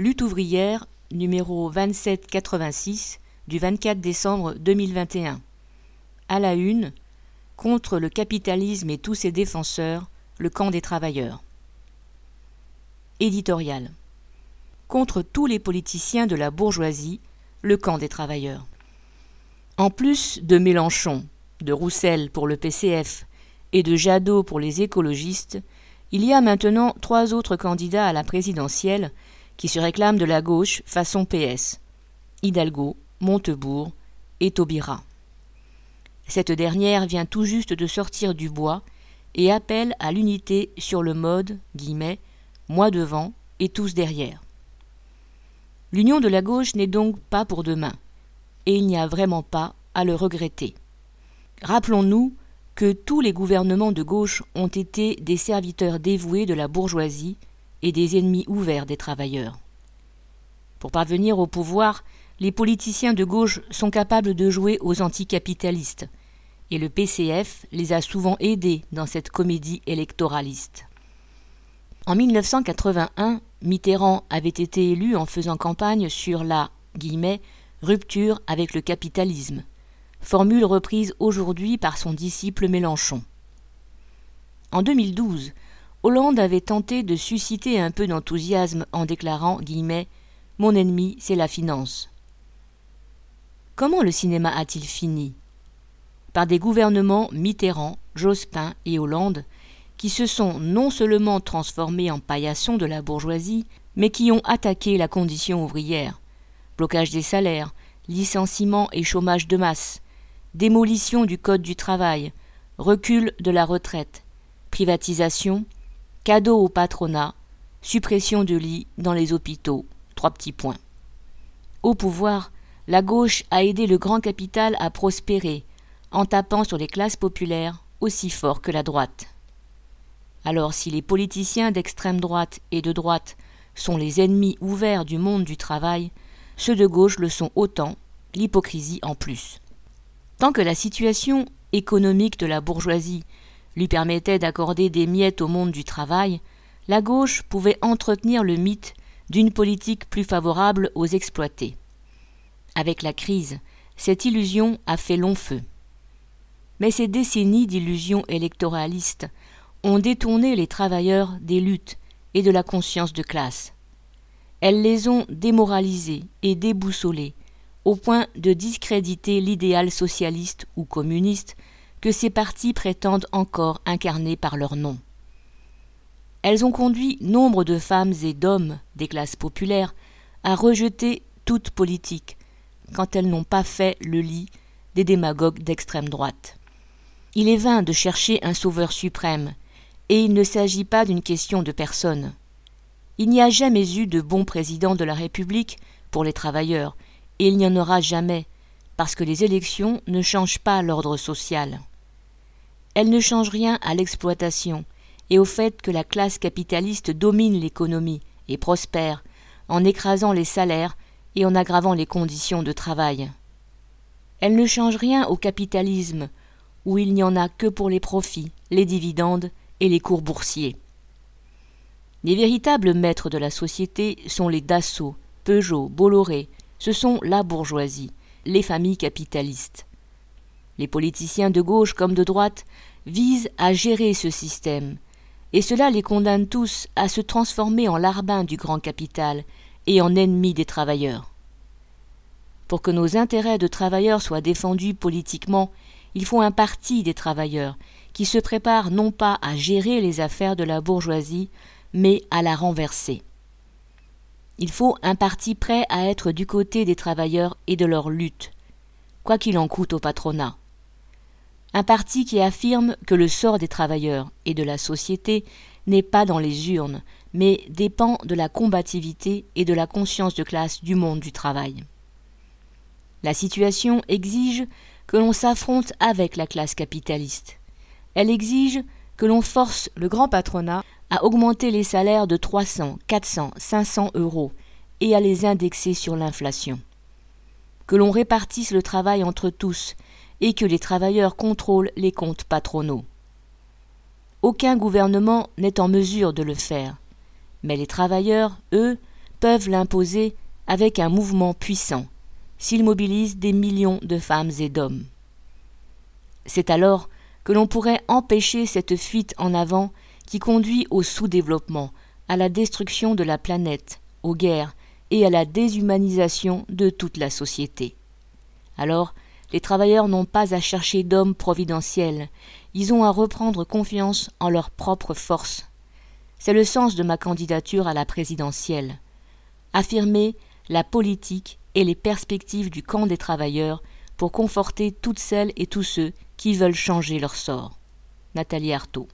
Lutte ouvrière, numéro 2786 du 24 décembre 2021. À la une, contre le capitalisme et tous ses défenseurs, le camp des travailleurs. Éditorial. Contre tous les politiciens de la bourgeoisie, le camp des travailleurs. En plus de Mélenchon, de Roussel pour le PCF et de Jadot pour les écologistes, il y a maintenant trois autres candidats à la présidentielle qui se réclament de la gauche façon PS Hidalgo, Montebourg et Taubira. Cette dernière vient tout juste de sortir du bois et appelle à l'unité sur le mode guillemets, moi devant et tous derrière. L'union de la gauche n'est donc pas pour demain, et il n'y a vraiment pas à le regretter. Rappelons-nous que tous les gouvernements de gauche ont été des serviteurs dévoués de la bourgeoisie et des ennemis ouverts des travailleurs. Pour parvenir au pouvoir, les politiciens de gauche sont capables de jouer aux anticapitalistes, et le PCF les a souvent aidés dans cette comédie électoraliste. En 1981, Mitterrand avait été élu en faisant campagne sur la rupture avec le capitalisme, formule reprise aujourd'hui par son disciple Mélenchon. En 2012, Hollande avait tenté de susciter un peu d'enthousiasme en déclarant Mon ennemi, c'est la finance. Comment le cinéma a-t-il fini? Par des gouvernements Mitterrand, Jospin et Hollande qui se sont non seulement transformés en paillassons de la bourgeoisie, mais qui ont attaqué la condition ouvrière. Blocage des salaires, licenciement et chômage de masse, démolition du Code du travail, recul de la retraite, privatisation, cadeau au patronat, suppression de lits dans les hôpitaux. Trois petits points. Au pouvoir, la gauche a aidé le grand capital à prospérer en tapant sur les classes populaires aussi fort que la droite. Alors si les politiciens d'extrême droite et de droite sont les ennemis ouverts du monde du travail, ceux de gauche le sont autant, l'hypocrisie en plus. Tant que la situation économique de la bourgeoisie lui permettait d'accorder des miettes au monde du travail, la gauche pouvait entretenir le mythe d'une politique plus favorable aux exploités. Avec la crise, cette illusion a fait long feu. Mais ces décennies d'illusions électoralistes ont détourné les travailleurs des luttes et de la conscience de classe. Elles les ont démoralisés et déboussolés, au point de discréditer l'idéal socialiste ou communiste que ces partis prétendent encore incarner par leur nom. Elles ont conduit nombre de femmes et d'hommes des classes populaires à rejeter toute politique, quand elles n'ont pas fait le lit des démagogues d'extrême droite. Il est vain de chercher un sauveur suprême, et il ne s'agit pas d'une question de personne. Il n'y a jamais eu de bon président de la République pour les travailleurs, et il n'y en aura jamais, parce que les élections ne changent pas l'ordre social. Elles ne changent rien à l'exploitation et au fait que la classe capitaliste domine l'économie et prospère en écrasant les salaires et en aggravant les conditions de travail. Elles ne changent rien au capitalisme, où il n'y en a que pour les profits, les dividendes et les cours boursiers. Les véritables maîtres de la société sont les Dassault, Peugeot, Bolloré, ce sont la bourgeoisie, les familles capitalistes. Les politiciens de gauche comme de droite visent à gérer ce système, et cela les condamne tous à se transformer en larbins du grand capital et en ennemis des travailleurs. Pour que nos intérêts de travailleurs soient défendus politiquement, il faut un parti des travailleurs qui se prépare non pas à gérer les affaires de la bourgeoisie, mais à la renverser. Il faut un parti prêt à être du côté des travailleurs et de leur lutte, quoi qu'il en coûte au patronat. Un parti qui affirme que le sort des travailleurs et de la société n'est pas dans les urnes, mais dépend de la combativité et de la conscience de classe du monde du travail. La situation exige que l'on s'affronte avec la classe capitaliste. Elle exige que l'on force le grand patronat à augmenter les salaires de 300, 400, 500 euros et à les indexer sur l'inflation. Que l'on répartisse le travail entre tous et que les travailleurs contrôlent les comptes patronaux. Aucun gouvernement n'est en mesure de le faire, mais les travailleurs, eux, peuvent l'imposer avec un mouvement puissant, s'ils mobilisent des millions de femmes et d'hommes. C'est alors que l'on pourrait empêcher cette fuite en avant qui conduit au sous-développement, à la destruction de la planète, aux guerres et à la déshumanisation de toute la société. Alors, les travailleurs n'ont pas à chercher d'hommes providentiels, ils ont à reprendre confiance en leur propre force. C'est le sens de ma candidature à la présidentielle. Affirmer la politique et les perspectives du camp des travailleurs pour conforter toutes celles et tous ceux qui veulent changer leur sort. Nathalie Arthaud.